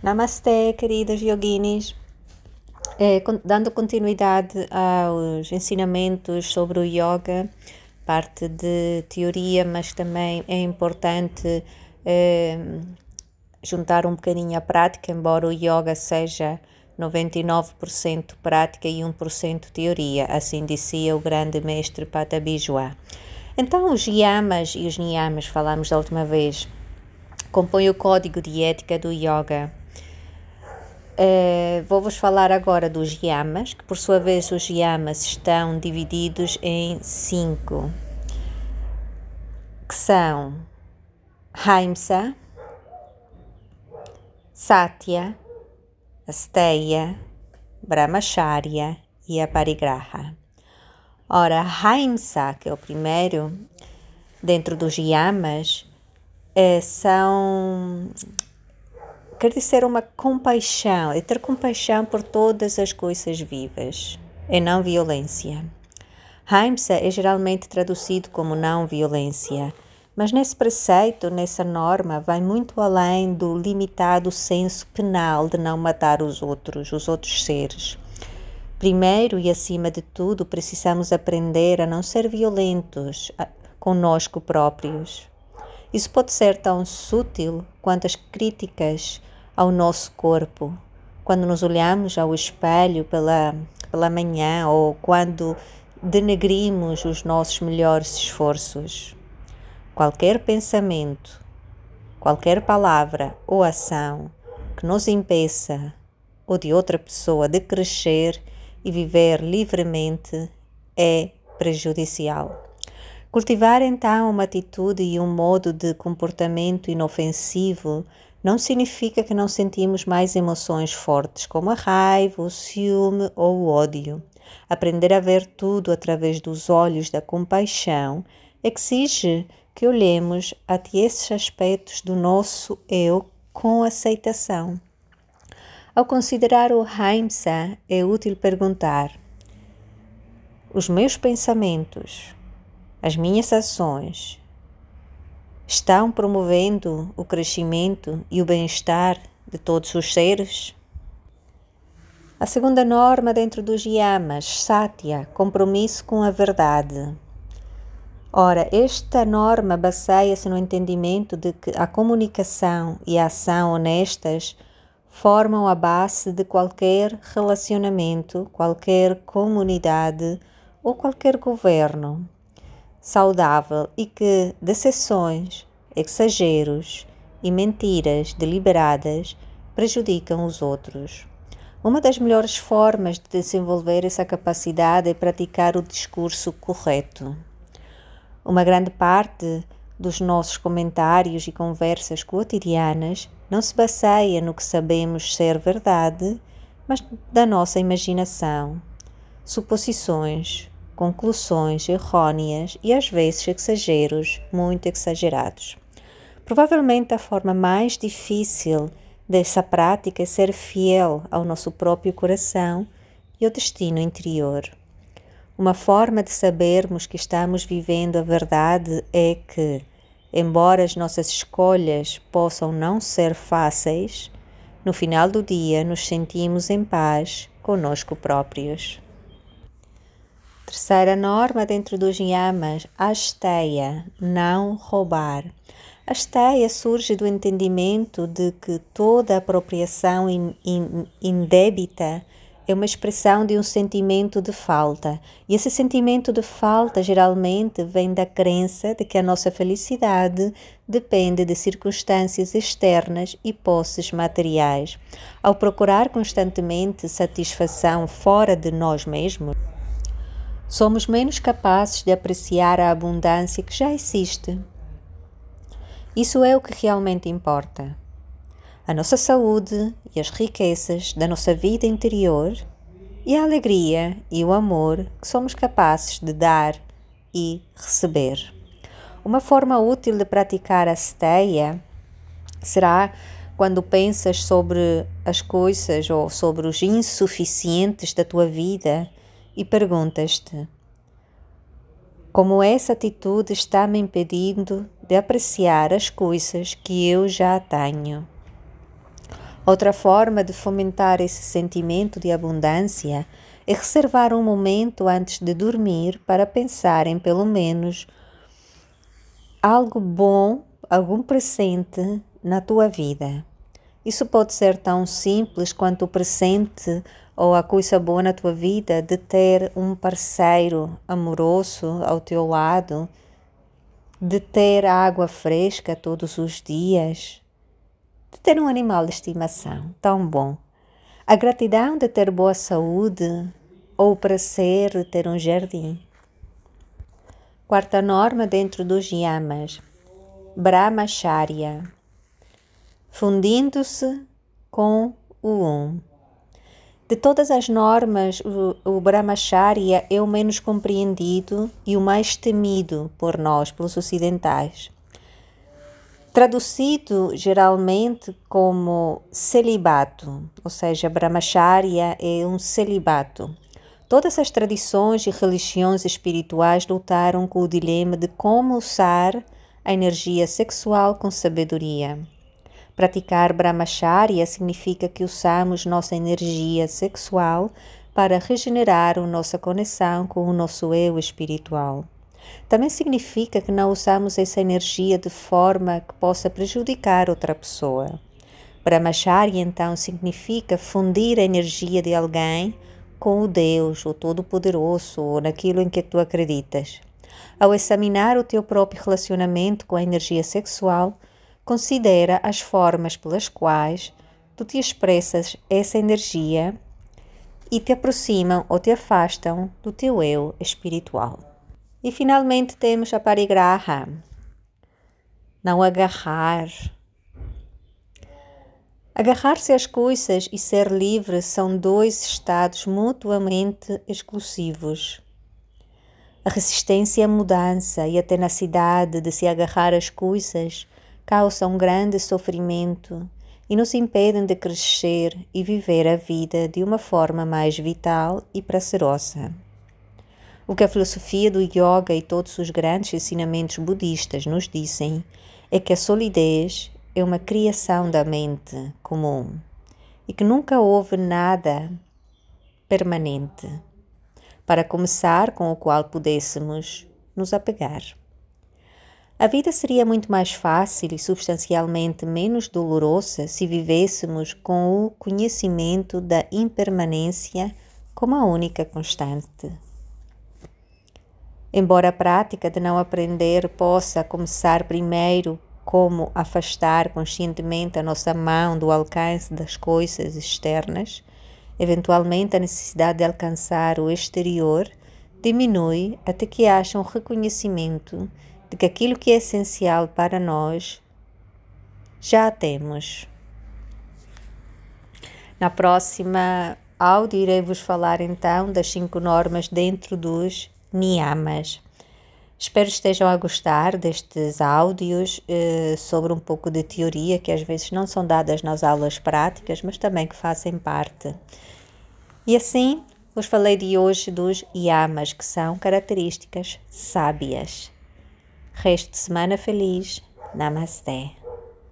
Namastê, queridas yoginis. É, dando continuidade aos ensinamentos sobre o yoga, parte de teoria, mas também é importante é, juntar um bocadinho a prática, embora o yoga seja 99% prática e 1% teoria, assim dizia o grande mestre Patabijua. Então, os yamas e os niyamas, falamos da última vez, compõem o código de ética do yoga Uh, Vou-vos falar agora dos yamas, que por sua vez os yamas estão divididos em cinco, que são Haimsa, Satya, Asteya, Brahmacharya e Aparigraha. Ora, Haimsa, que é o primeiro, dentro dos yamas, é, são quer dizer uma compaixão, é ter compaixão por todas as coisas vivas, é não violência. Haimsa é geralmente traduzido como não violência, mas nesse preceito, nessa norma, vai muito além do limitado senso penal de não matar os outros, os outros seres. Primeiro e acima de tudo, precisamos aprender a não ser violentos conosco próprios. Isso pode ser tão sutil quanto as críticas ao nosso corpo. Quando nos olhamos ao espelho pela, pela manhã ou quando denegrimos os nossos melhores esforços. Qualquer pensamento, qualquer palavra ou ação que nos impeça ou de outra pessoa de crescer e viver livremente é prejudicial. Cultivar então uma atitude e um modo de comportamento inofensivo não significa que não sentimos mais emoções fortes, como a raiva, o ciúme ou o ódio. Aprender a ver tudo através dos olhos da compaixão exige que olhemos a esses aspectos do nosso eu com aceitação. Ao considerar o Haimsa, é útil perguntar: os meus pensamentos, as minhas ações, estão promovendo o crescimento e o bem-estar de todos os seres? A segunda norma dentro dos yamas, satya, compromisso com a verdade. Ora, esta norma baseia-se no entendimento de que a comunicação e a ação honestas formam a base de qualquer relacionamento, qualquer comunidade ou qualquer governo saudável e que decepções, exageros e mentiras deliberadas prejudicam os outros. Uma das melhores formas de desenvolver essa capacidade é praticar o discurso correto. Uma grande parte dos nossos comentários e conversas cotidianas não se baseia no que sabemos ser verdade, mas da nossa imaginação, suposições, conclusões errôneas e às vezes exageros muito exagerados. Provavelmente a forma mais difícil dessa prática é ser fiel ao nosso próprio coração e ao destino interior. Uma forma de sabermos que estamos vivendo a verdade é que, embora as nossas escolhas possam não ser fáceis, no final do dia nos sentimos em paz conosco próprios. Terceira norma dentro dos yamas, asteia, não roubar. A surge do entendimento de que toda apropriação in, in, é uma expressão de um sentimento de falta. E esse sentimento de falta geralmente vem da crença de que a nossa felicidade depende de circunstâncias externas e posses materiais. Ao procurar constantemente satisfação fora de nós mesmos, somos menos capazes de apreciar a abundância que já existe. Isso é o que realmente importa. A nossa saúde e as riquezas da nossa vida interior e a alegria e o amor que somos capazes de dar e receber. Uma forma útil de praticar a steia será quando pensas sobre as coisas ou sobre os insuficientes da tua vida e perguntas-te: como essa atitude está me impedindo de apreciar as coisas que eu já tenho? Outra forma de fomentar esse sentimento de abundância é reservar um momento antes de dormir para pensar em pelo menos algo bom, algum presente na tua vida. Isso pode ser tão simples quanto o presente ou a coisa boa na tua vida de ter um parceiro amoroso ao teu lado, de ter água fresca todos os dias, de ter um animal de estimação tão bom. A gratidão de ter boa saúde ou o prazer de ter um jardim. Quarta norma dentro dos yamas, Brahmacharya, fundindo-se com o Um. De todas as normas, o, o Brahmacharya é o menos compreendido e o mais temido por nós, pelos ocidentais. Traduzido geralmente como celibato, ou seja, Brahmacharya é um celibato. Todas as tradições e religiões espirituais lutaram com o dilema de como usar a energia sexual com sabedoria. Praticar Brahmacharya significa que usamos nossa energia sexual para regenerar a nossa conexão com o nosso eu espiritual. Também significa que não usamos essa energia de forma que possa prejudicar outra pessoa. Brahmacharya então significa fundir a energia de alguém com o Deus, o Todo-Poderoso, ou naquilo em que tu acreditas. Ao examinar o teu próprio relacionamento com a energia sexual, considera as formas pelas quais tu te expressas essa energia e te aproximam ou te afastam do teu eu espiritual. E finalmente temos a parigraha. Não agarrar, Agarrar-se às coisas e ser livre são dois estados mutuamente exclusivos. A resistência à mudança e a tenacidade de se agarrar às coisas causam grande sofrimento e nos impedem de crescer e viver a vida de uma forma mais vital e prazerosa. O que a filosofia do yoga e todos os grandes ensinamentos budistas nos dizem é que a solidez é uma criação da mente comum e que nunca houve nada permanente para começar com o qual pudéssemos nos apegar. A vida seria muito mais fácil e substancialmente menos dolorosa se vivêssemos com o conhecimento da impermanência como a única constante. Embora a prática de não aprender possa começar primeiro como afastar conscientemente a nossa mão do alcance das coisas externas, eventualmente a necessidade de alcançar o exterior diminui até que haja um reconhecimento de que aquilo que é essencial para nós já temos. Na próxima áudio irei vos falar então das cinco normas dentro dos niyamas. Espero estejam a gostar destes áudios eh, sobre um pouco de teoria que às vezes não são dadas nas aulas práticas, mas também que fazem parte. E assim, vos falei de hoje dos yamas, que são características sábias. Resto de semana feliz. Namasté.